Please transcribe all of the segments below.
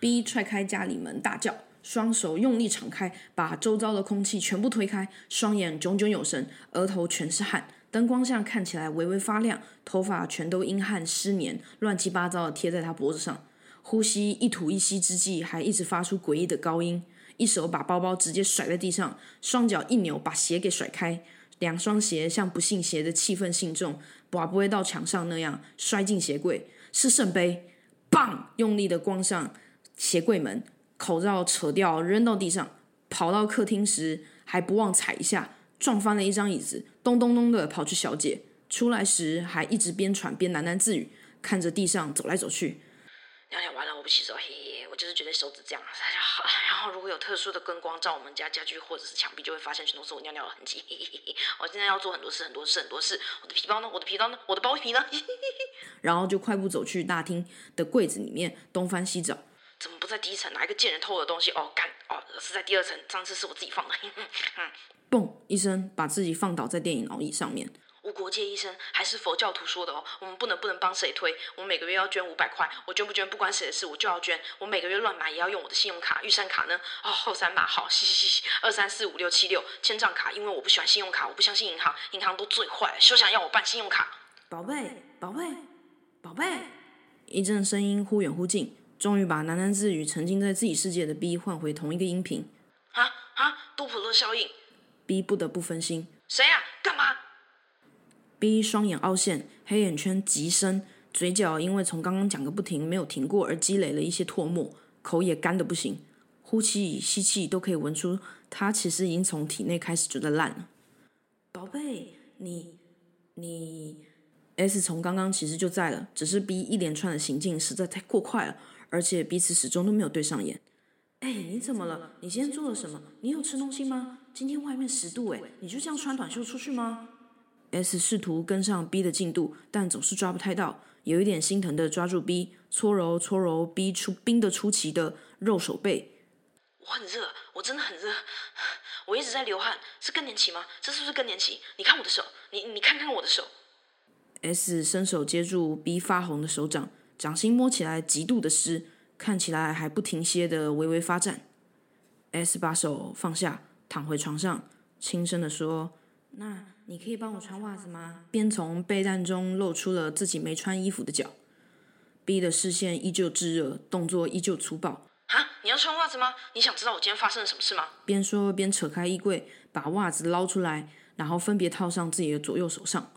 B 踹开家里门，大叫，双手用力敞开，把周遭的空气全部推开，双眼炯炯有神，额头全是汗，灯光下看起来微微发亮，头发全都因汗湿黏，乱七八糟的贴在他脖子上。呼吸一吐一吸之际，还一直发出诡异的高音。一手把包包直接甩在地上，双脚一扭，把鞋给甩开。两双鞋像不信邪的气氛信众，把不会到墙上那样摔进鞋柜。是圣杯，棒！用力的关上鞋柜门，口罩扯掉扔到地上。跑到客厅时还不忘踩一下，撞翻了一张椅子，咚咚咚的跑去小姐。出来时还一直边喘边喃喃自语，看着地上走来走去。尿尿完了，我不洗手，嘿嘿，我就是觉得手指这样，好。然后如果有特殊的灯光照我们家家具或者是墙壁，就会发现全都是我尿尿的痕迹。嘿嘿嘿我现在要做很多事，很多事，很多事。我的皮包呢？我的皮包呢？我的包皮呢？然后就快步走去大厅的柜子里面东翻西找，怎么不在第一层？哪一个贱人偷我的东西？哦，干！哦，是在第二层。上次是我自己放的。嘣一声，把自己放倒在电影摇椅上面。无国界医生还是佛教徒说的哦，我们不能不能帮谁推，我们每个月要捐五百块，我捐不捐不关谁的事，我就要捐，我每个月乱买也要用我的信用卡，玉山卡呢？哦，后三码好，嘻嘻嘻嘻，二三四五六七六，千账卡，因为我不喜欢信用卡，我不相信银行，银行都最坏，休想要我办信用卡。宝贝，宝贝，宝贝，一阵声音忽远忽近，终于把喃喃自语沉浸在自己世界的 B 换回同一个音频。啊啊，杜普勒效应，B 不得不分心。谁呀？干嘛？B 双眼凹陷，黑眼圈极深，嘴角因为从刚刚讲个不停没有停过而积累了一些唾沫，口也干的不行，呼气吸气都可以闻出他其实已经从体内开始就在烂了。宝贝，你你 S 从刚刚其实就在了，只是 B 一连串的行径实在太过快了，而且彼此始终都没有对上眼。哎，你怎么了？你今天做了什么？你有吃东西吗？今天外面十度哎，你就这样穿短袖出去吗？S 试图跟上 B 的进度，但总是抓不太到，有一点心疼的抓住 B，搓揉搓揉 B 出冰的出奇的肉手背。我很热，我真的很热，我一直在流汗，是更年期吗？这是不是更年期？你看我的手，你你看看我的手。S 伸手接住 B 发红的手掌，掌心摸起来极度的湿，看起来还不停歇的微微发颤。S 把手放下，躺回床上，轻声的说：“那。”你可以帮我穿袜子吗？边从被单中露出了自己没穿衣服的脚。B 的视线依旧炙热，动作依旧粗暴。啊，你要穿袜子吗？你想知道我今天发生了什么事吗？边说边扯开衣柜，把袜子捞出来，然后分别套上自己的左右手上。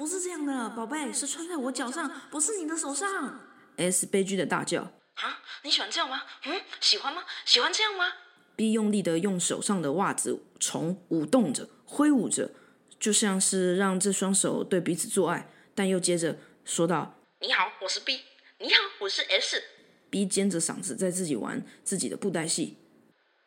呃，不是这样的，宝贝，是穿在我脚上，不是你的手上。S 悲剧的大叫。啊，你喜欢这样吗？嗯，喜欢吗？喜欢这样吗？B 用力的用手上的袜子虫舞动着，挥舞着，就像是让这双手对彼此做爱，但又接着说道：“你好，我是 B。你好，我是 S。”B 尖着嗓子在自己玩自己的布袋戏。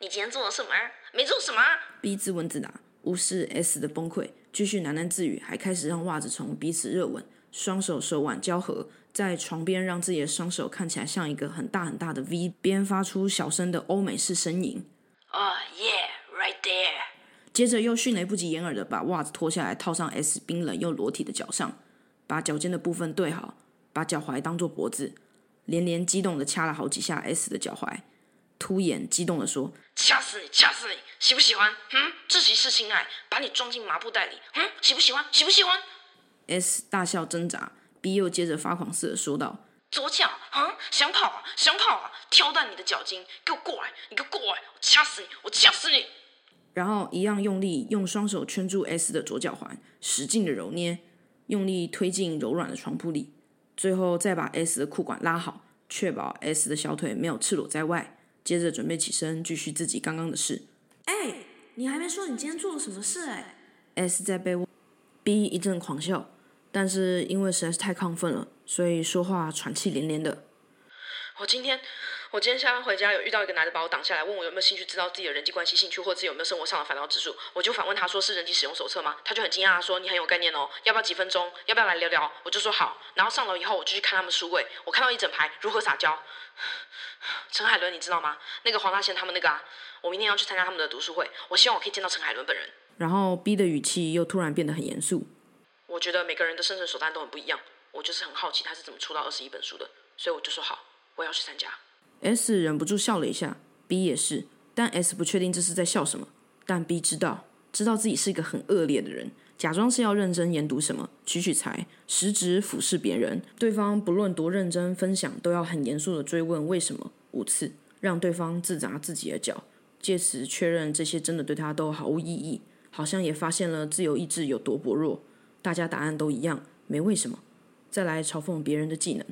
你今天做了什么？没做什么。B 自问自答，无视 S 的崩溃，继续喃喃自语，还开始让袜子从彼此热吻，双手手腕交合，在床边让自己的双手看起来像一个很大很大的 V，边发出小声的欧美式呻吟。Oh yeah, right there。接着又迅雷不及掩耳的把袜子脱下来套上 S 冰冷又裸体的脚上，把脚尖的部分对好，把脚踝当做脖子，连连激动的掐了好几下 S 的脚踝，突眼激动的说：“掐死你，掐死你，喜不喜欢？嗯，自习室性爱，把你装进麻布袋里，嗯，喜不喜欢？喜不喜欢？”S 大笑挣扎，B 又接着发狂似的说道。左脚啊，想跑啊，想跑啊！挑断你的脚筋，给我过来！你给我过来！我掐死你！我掐死你！然后一样用力，用双手圈住 S 的左脚踝，使劲的揉捏，用力推进柔软的床铺里，最后再把 S 的裤管拉好，确保 S 的小腿没有赤裸在外。接着准备起身，继续自己刚刚的事。哎，你还没说你今天做了什么事？哎，S 在被窝 B 一阵狂笑。但是因为实在是太亢奋了，所以说话喘气连连的。我今天，我今天下班回家有遇到一个男的把我挡下来，问我有没有兴趣知道自己的人际关系兴趣，或自己有没有生活上的烦恼指数。我就反问他说是人际使用手册吗？他就很惊讶说你很有概念哦，要不要几分钟？要不要来聊聊？我就说好。然后上楼以后我就去看他们书柜，我看到一整排如何撒娇。陈海伦你知道吗？那个黄大仙他们那个啊，我明天要去参加他们的读书会，我希望我可以见到陈海伦本人。然后 B 的语气又突然变得很严肃。我觉得每个人的生存手段都很不一样，我就是很好奇他是怎么出到二十一本书的，所以我就说好，我要去参加。S 忍不住笑了一下，B 也是，但 S 不确定这是在笑什么，但 B 知道，知道自己是一个很恶劣的人，假装是要认真研读什么，取取材，实质俯视别人，对方不论多认真分享，都要很严肃的追问为什么五次，让对方自砸自己的脚，借此确认这些真的对他都毫无意义，好像也发现了自由意志有多薄弱，大家答案都一样，没为什么，再来嘲讽别人的技能。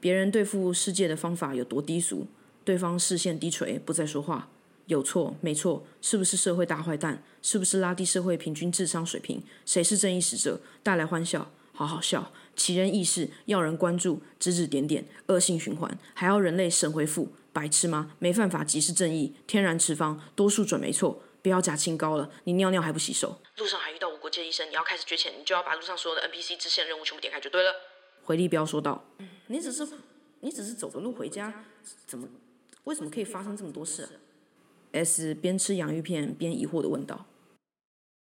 别人对付世界的方法有多低俗？对方视线低垂，不再说话。有错没错？是不是社会大坏蛋？是不是拉低社会平均智商水平？谁是正义使者？带来欢笑，好好笑。奇人异事，要人关注，指指点点，恶性循环，还要人类神回复？白痴吗？没犯法即是正义，天然持方，多数准没错。不要假清高了，你尿尿还不洗手？路上还遇到无国界医生，你要开始捐钱，你就要把路上所有的 NPC 支线任务全部点开就对了。回力标说道：“你只是你只是走个路回家，怎么为什么可以发生这么多事？”S 边吃洋芋片边疑惑的问道。